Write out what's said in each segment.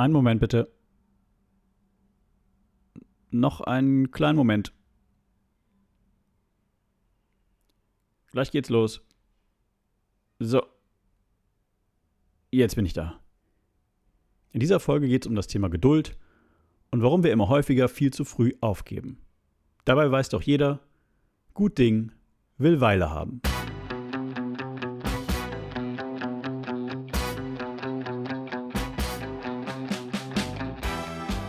Einen Moment bitte. Noch einen kleinen Moment. Gleich geht's los. So. Jetzt bin ich da. In dieser Folge geht es um das Thema Geduld und warum wir immer häufiger viel zu früh aufgeben. Dabei weiß doch jeder, gut Ding will Weile haben.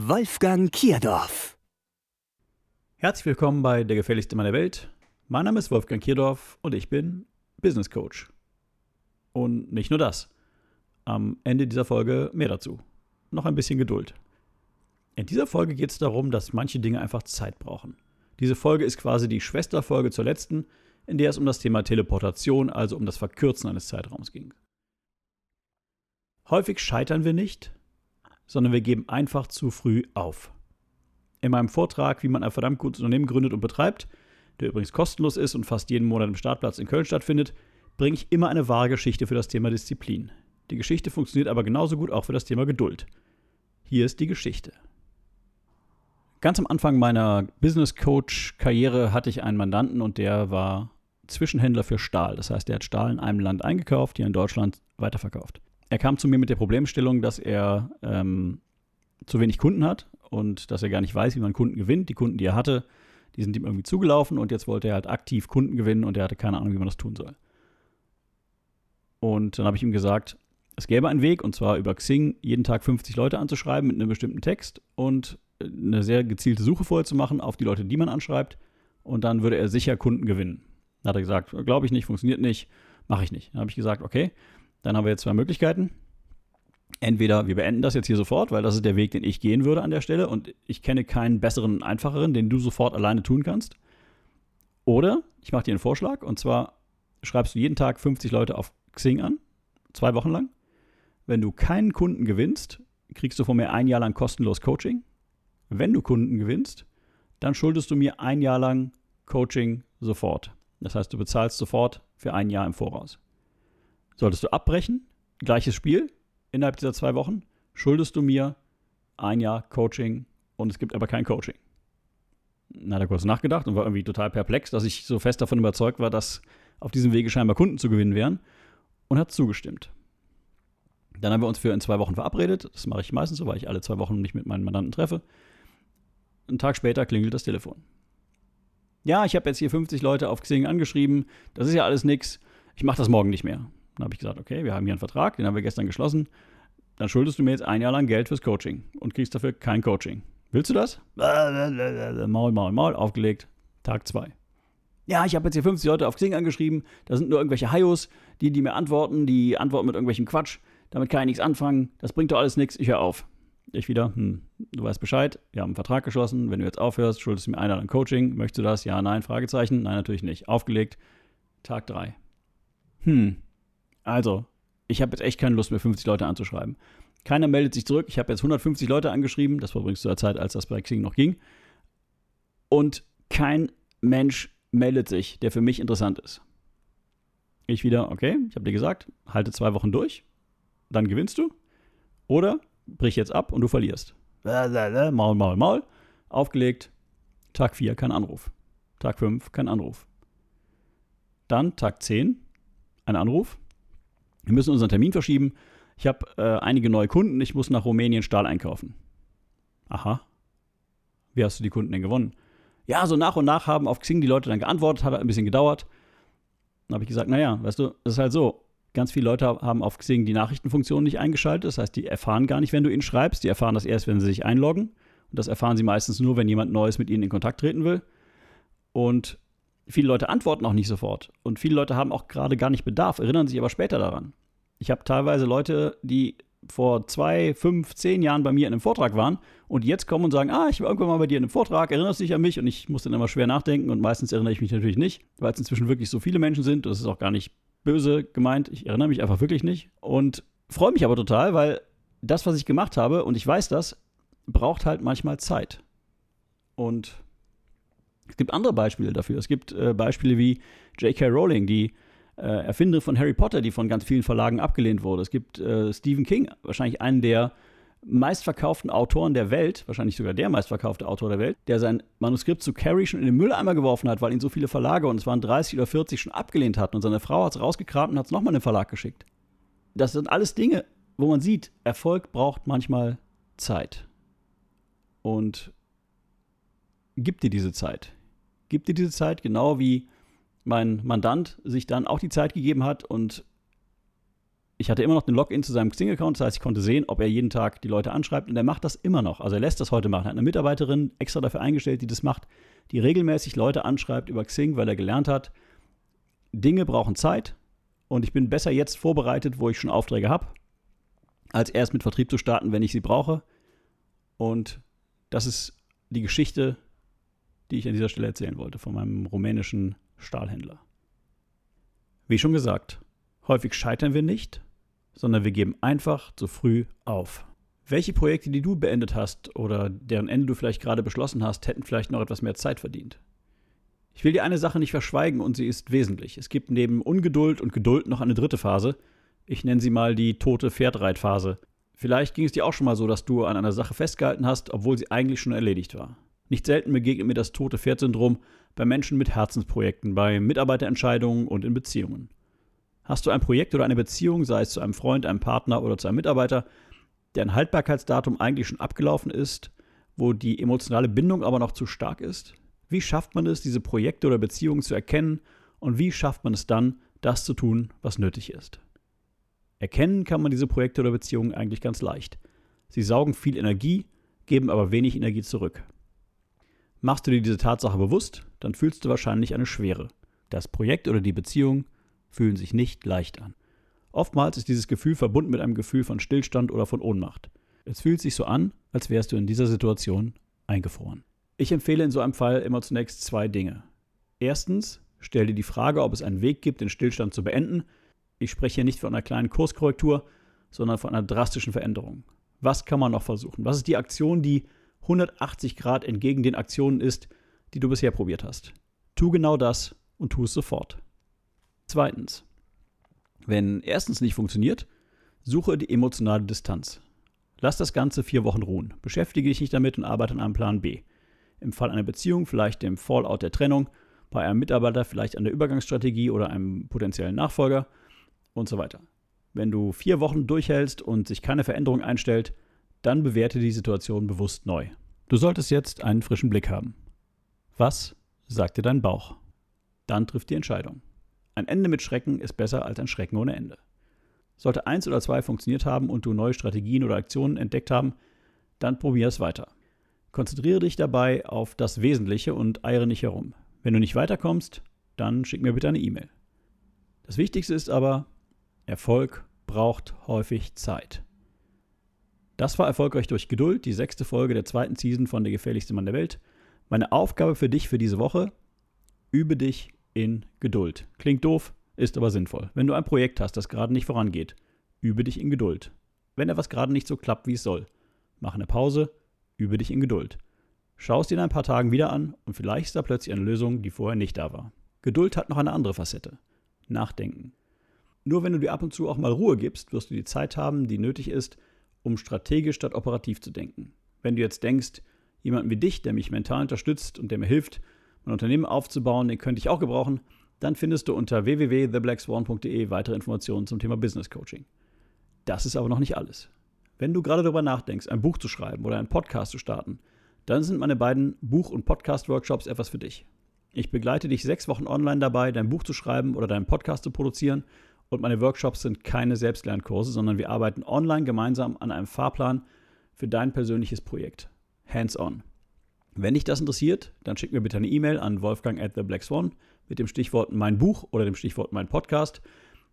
Wolfgang Kierdorf. Herzlich willkommen bei Der gefährlichste Mann der Welt. Mein Name ist Wolfgang Kierdorf und ich bin Business Coach. Und nicht nur das. Am Ende dieser Folge mehr dazu. Noch ein bisschen Geduld. In dieser Folge geht es darum, dass manche Dinge einfach Zeit brauchen. Diese Folge ist quasi die Schwesterfolge zur letzten, in der es um das Thema Teleportation, also um das Verkürzen eines Zeitraums ging. Häufig scheitern wir nicht, sondern wir geben einfach zu früh auf. In meinem Vortrag, wie man ein verdammt gutes Unternehmen gründet und betreibt, der übrigens kostenlos ist und fast jeden Monat im Startplatz in Köln stattfindet, bringe ich immer eine wahre Geschichte für das Thema Disziplin. Die Geschichte funktioniert aber genauso gut auch für das Thema Geduld. Hier ist die Geschichte. Ganz am Anfang meiner Business Coach Karriere hatte ich einen Mandanten und der war Zwischenhändler für Stahl. Das heißt, er hat Stahl in einem Land eingekauft, hier in Deutschland weiterverkauft er kam zu mir mit der Problemstellung, dass er ähm, zu wenig Kunden hat und dass er gar nicht weiß, wie man Kunden gewinnt. Die Kunden, die er hatte, die sind ihm irgendwie zugelaufen und jetzt wollte er halt aktiv Kunden gewinnen und er hatte keine Ahnung, wie man das tun soll. Und dann habe ich ihm gesagt, es gäbe einen Weg und zwar über Xing jeden Tag 50 Leute anzuschreiben mit einem bestimmten Text und eine sehr gezielte Suche vorher zu machen auf die Leute, die man anschreibt und dann würde er sicher Kunden gewinnen. Dann hat er gesagt, glaube ich nicht, funktioniert nicht, mache ich nicht. Dann habe ich gesagt, okay, dann haben wir jetzt zwei Möglichkeiten. Entweder wir beenden das jetzt hier sofort, weil das ist der Weg, den ich gehen würde an der Stelle und ich kenne keinen besseren, einfacheren, den du sofort alleine tun kannst. Oder ich mache dir einen Vorschlag und zwar schreibst du jeden Tag 50 Leute auf Xing an, zwei Wochen lang. Wenn du keinen Kunden gewinnst, kriegst du von mir ein Jahr lang kostenlos Coaching. Wenn du Kunden gewinnst, dann schuldest du mir ein Jahr lang Coaching sofort. Das heißt, du bezahlst sofort für ein Jahr im Voraus. Solltest du abbrechen, gleiches Spiel innerhalb dieser zwei Wochen, schuldest du mir ein Jahr Coaching und es gibt aber kein Coaching. Dann hat er kurz nachgedacht und war irgendwie total perplex, dass ich so fest davon überzeugt war, dass auf diesem Wege scheinbar Kunden zu gewinnen wären und hat zugestimmt. Dann haben wir uns für in zwei Wochen verabredet. Das mache ich meistens so, weil ich alle zwei Wochen mich mit meinen Mandanten treffe. Einen Tag später klingelt das Telefon. Ja, ich habe jetzt hier 50 Leute auf Xing angeschrieben. Das ist ja alles nix. Ich mache das morgen nicht mehr. Dann habe ich gesagt, okay, wir haben hier einen Vertrag, den haben wir gestern geschlossen. Dann schuldest du mir jetzt ein Jahr lang Geld fürs Coaching und kriegst dafür kein Coaching. Willst du das? Maul, Maul, Maul, aufgelegt. Tag 2. Ja, ich habe jetzt hier 50 Leute auf Xing angeschrieben. Da sind nur irgendwelche Hayos, die, die mir antworten, die antworten mit irgendwelchem Quatsch. Damit kann ich nichts anfangen. Das bringt doch alles nichts. Ich höre auf. Ich wieder, hm, du weißt Bescheid. Wir haben einen Vertrag geschlossen. Wenn du jetzt aufhörst, schuldest du mir ein Jahr lang Coaching. Möchtest du das? Ja, nein, Fragezeichen. Nein, natürlich nicht. Aufgelegt. Tag 3. Hm, also, ich habe jetzt echt keine Lust mehr, 50 Leute anzuschreiben. Keiner meldet sich zurück. Ich habe jetzt 150 Leute angeschrieben. Das war übrigens zu der Zeit, als das bei Xing noch ging. Und kein Mensch meldet sich, der für mich interessant ist. Ich wieder, okay, ich habe dir gesagt, halte zwei Wochen durch, dann gewinnst du. Oder brich jetzt ab und du verlierst. Maul, Maul, Maul. Aufgelegt. Tag 4, kein Anruf. Tag 5, kein Anruf. Dann Tag 10, ein Anruf. Wir müssen unseren Termin verschieben. Ich habe äh, einige neue Kunden. Ich muss nach Rumänien Stahl einkaufen. Aha. Wie hast du die Kunden denn gewonnen? Ja, so nach und nach haben auf Xing die Leute dann geantwortet, hat ein bisschen gedauert. Dann habe ich gesagt, naja, weißt du, es ist halt so. Ganz viele Leute haben auf Xing die Nachrichtenfunktion nicht eingeschaltet. Das heißt, die erfahren gar nicht, wenn du ihnen schreibst. Die erfahren das erst, wenn sie sich einloggen. Und das erfahren sie meistens nur, wenn jemand Neues mit ihnen in Kontakt treten will. Und viele Leute antworten auch nicht sofort. Und viele Leute haben auch gerade gar nicht Bedarf, erinnern sich aber später daran. Ich habe teilweise Leute, die vor zwei, fünf, zehn Jahren bei mir in einem Vortrag waren und jetzt kommen und sagen, ah, ich war irgendwann mal bei dir in einem Vortrag, erinnerst du dich an mich? Und ich muss dann immer schwer nachdenken und meistens erinnere ich mich natürlich nicht, weil es inzwischen wirklich so viele Menschen sind. Das ist auch gar nicht böse gemeint. Ich erinnere mich einfach wirklich nicht und freue mich aber total, weil das, was ich gemacht habe, und ich weiß das, braucht halt manchmal Zeit. Und es gibt andere Beispiele dafür. Es gibt äh, Beispiele wie J.K. Rowling, die äh, Erfinderin von Harry Potter, die von ganz vielen Verlagen abgelehnt wurde. Es gibt äh, Stephen King, wahrscheinlich einen der meistverkauften Autoren der Welt, wahrscheinlich sogar der meistverkaufte Autor der Welt, der sein Manuskript zu Carrie schon in den Mülleimer geworfen hat, weil ihn so viele Verlage, und es waren 30 oder 40, schon abgelehnt hatten. Und seine Frau hat es rausgekramt und hat es nochmal in den Verlag geschickt. Das sind alles Dinge, wo man sieht, Erfolg braucht manchmal Zeit. Und gib dir diese Zeit. Gib dir diese Zeit, genau wie mein Mandant sich dann auch die Zeit gegeben hat und ich hatte immer noch den Login zu seinem Xing-Account, das heißt, ich konnte sehen, ob er jeden Tag die Leute anschreibt und er macht das immer noch. Also er lässt das heute machen. Er hat eine Mitarbeiterin extra dafür eingestellt, die das macht, die regelmäßig Leute anschreibt über Xing, weil er gelernt hat, Dinge brauchen Zeit und ich bin besser jetzt vorbereitet, wo ich schon Aufträge habe, als erst mit Vertrieb zu starten, wenn ich sie brauche. Und das ist die Geschichte, die ich an dieser Stelle erzählen wollte, von meinem rumänischen Stahlhändler. Wie schon gesagt, häufig scheitern wir nicht, sondern wir geben einfach zu früh auf. Welche Projekte, die du beendet hast oder deren Ende du vielleicht gerade beschlossen hast, hätten vielleicht noch etwas mehr Zeit verdient? Ich will dir eine Sache nicht verschweigen und sie ist wesentlich. Es gibt neben Ungeduld und Geduld noch eine dritte Phase. Ich nenne sie mal die tote Pferdreitphase. Vielleicht ging es dir auch schon mal so, dass du an einer Sache festgehalten hast, obwohl sie eigentlich schon erledigt war. Nicht selten begegnet mir das tote Pferd-Syndrom bei Menschen mit Herzensprojekten, bei Mitarbeiterentscheidungen und in Beziehungen. Hast du ein Projekt oder eine Beziehung, sei es zu einem Freund, einem Partner oder zu einem Mitarbeiter, deren Haltbarkeitsdatum eigentlich schon abgelaufen ist, wo die emotionale Bindung aber noch zu stark ist? Wie schafft man es, diese Projekte oder Beziehungen zu erkennen und wie schafft man es dann, das zu tun, was nötig ist? Erkennen kann man diese Projekte oder Beziehungen eigentlich ganz leicht. Sie saugen viel Energie, geben aber wenig Energie zurück. Machst du dir diese Tatsache bewusst, dann fühlst du wahrscheinlich eine Schwere. Das Projekt oder die Beziehung fühlen sich nicht leicht an. Oftmals ist dieses Gefühl verbunden mit einem Gefühl von Stillstand oder von Ohnmacht. Es fühlt sich so an, als wärst du in dieser Situation eingefroren. Ich empfehle in so einem Fall immer zunächst zwei Dinge. Erstens, stell dir die Frage, ob es einen Weg gibt, den Stillstand zu beenden. Ich spreche hier nicht von einer kleinen Kurskorrektur, sondern von einer drastischen Veränderung. Was kann man noch versuchen? Was ist die Aktion, die 180 Grad entgegen den Aktionen ist, die du bisher probiert hast. Tu genau das und tu es sofort. Zweitens, wenn erstens nicht funktioniert, suche die emotionale Distanz. Lass das Ganze vier Wochen ruhen. Beschäftige dich nicht damit und arbeite an einem Plan B. Im Fall einer Beziehung vielleicht dem Fallout der Trennung, bei einem Mitarbeiter vielleicht an der Übergangsstrategie oder einem potenziellen Nachfolger und so weiter. Wenn du vier Wochen durchhältst und sich keine Veränderung einstellt, dann bewerte die Situation bewusst neu. Du solltest jetzt einen frischen Blick haben. Was sagt dir dein Bauch? Dann trifft die Entscheidung. Ein Ende mit Schrecken ist besser als ein Schrecken ohne Ende. Sollte eins oder zwei funktioniert haben und du neue Strategien oder Aktionen entdeckt haben, dann probier es weiter. Konzentriere dich dabei auf das Wesentliche und eiere nicht herum. Wenn du nicht weiterkommst, dann schick mir bitte eine E-Mail. Das Wichtigste ist aber, Erfolg braucht häufig Zeit. Das war erfolgreich durch Geduld, die sechste Folge der zweiten Season von Der gefährlichste Mann der Welt. Meine Aufgabe für dich für diese Woche: übe dich in Geduld. Klingt doof, ist aber sinnvoll. Wenn du ein Projekt hast, das gerade nicht vorangeht, übe dich in Geduld. Wenn etwas gerade nicht so klappt, wie es soll, mach eine Pause, übe dich in Geduld. Schau es dir in ein paar Tagen wieder an und vielleicht ist da plötzlich eine Lösung, die vorher nicht da war. Geduld hat noch eine andere Facette. Nachdenken. Nur wenn du dir ab und zu auch mal Ruhe gibst, wirst du die Zeit haben, die nötig ist, um strategisch statt operativ zu denken. Wenn du jetzt denkst, jemanden wie dich, der mich mental unterstützt und der mir hilft, mein Unternehmen aufzubauen, den könnte ich auch gebrauchen, dann findest du unter www.theblackswan.de weitere Informationen zum Thema Business Coaching. Das ist aber noch nicht alles. Wenn du gerade darüber nachdenkst, ein Buch zu schreiben oder einen Podcast zu starten, dann sind meine beiden Buch- und Podcast-Workshops etwas für dich. Ich begleite dich sechs Wochen online dabei, dein Buch zu schreiben oder deinen Podcast zu produzieren und meine Workshops sind keine Selbstlernkurse, sondern wir arbeiten online gemeinsam an einem Fahrplan für dein persönliches Projekt. Hands-on. Wenn dich das interessiert, dann schick mir bitte eine E-Mail an wolfgang at the Black Swan mit dem Stichwort mein Buch oder dem Stichwort mein Podcast.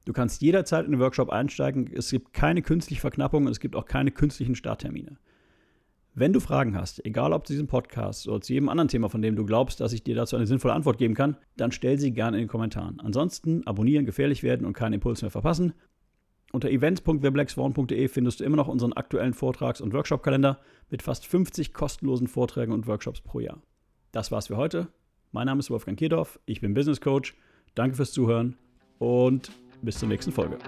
Du kannst jederzeit in den Workshop einsteigen. Es gibt keine künstliche Verknappung und es gibt auch keine künstlichen Starttermine. Wenn du Fragen hast, egal ob zu diesem Podcast oder zu jedem anderen Thema, von dem du glaubst, dass ich dir dazu eine sinnvolle Antwort geben kann, dann stell sie gerne in den Kommentaren. Ansonsten abonnieren, gefährlich werden und keinen Impuls mehr verpassen. Unter events.theblackswan.de findest du immer noch unseren aktuellen Vortrags- und Workshop-Kalender mit fast 50 kostenlosen Vorträgen und Workshops pro Jahr. Das war's für heute. Mein Name ist Wolfgang Kierdorf, ich bin Business Coach. Danke fürs Zuhören und bis zur nächsten Folge.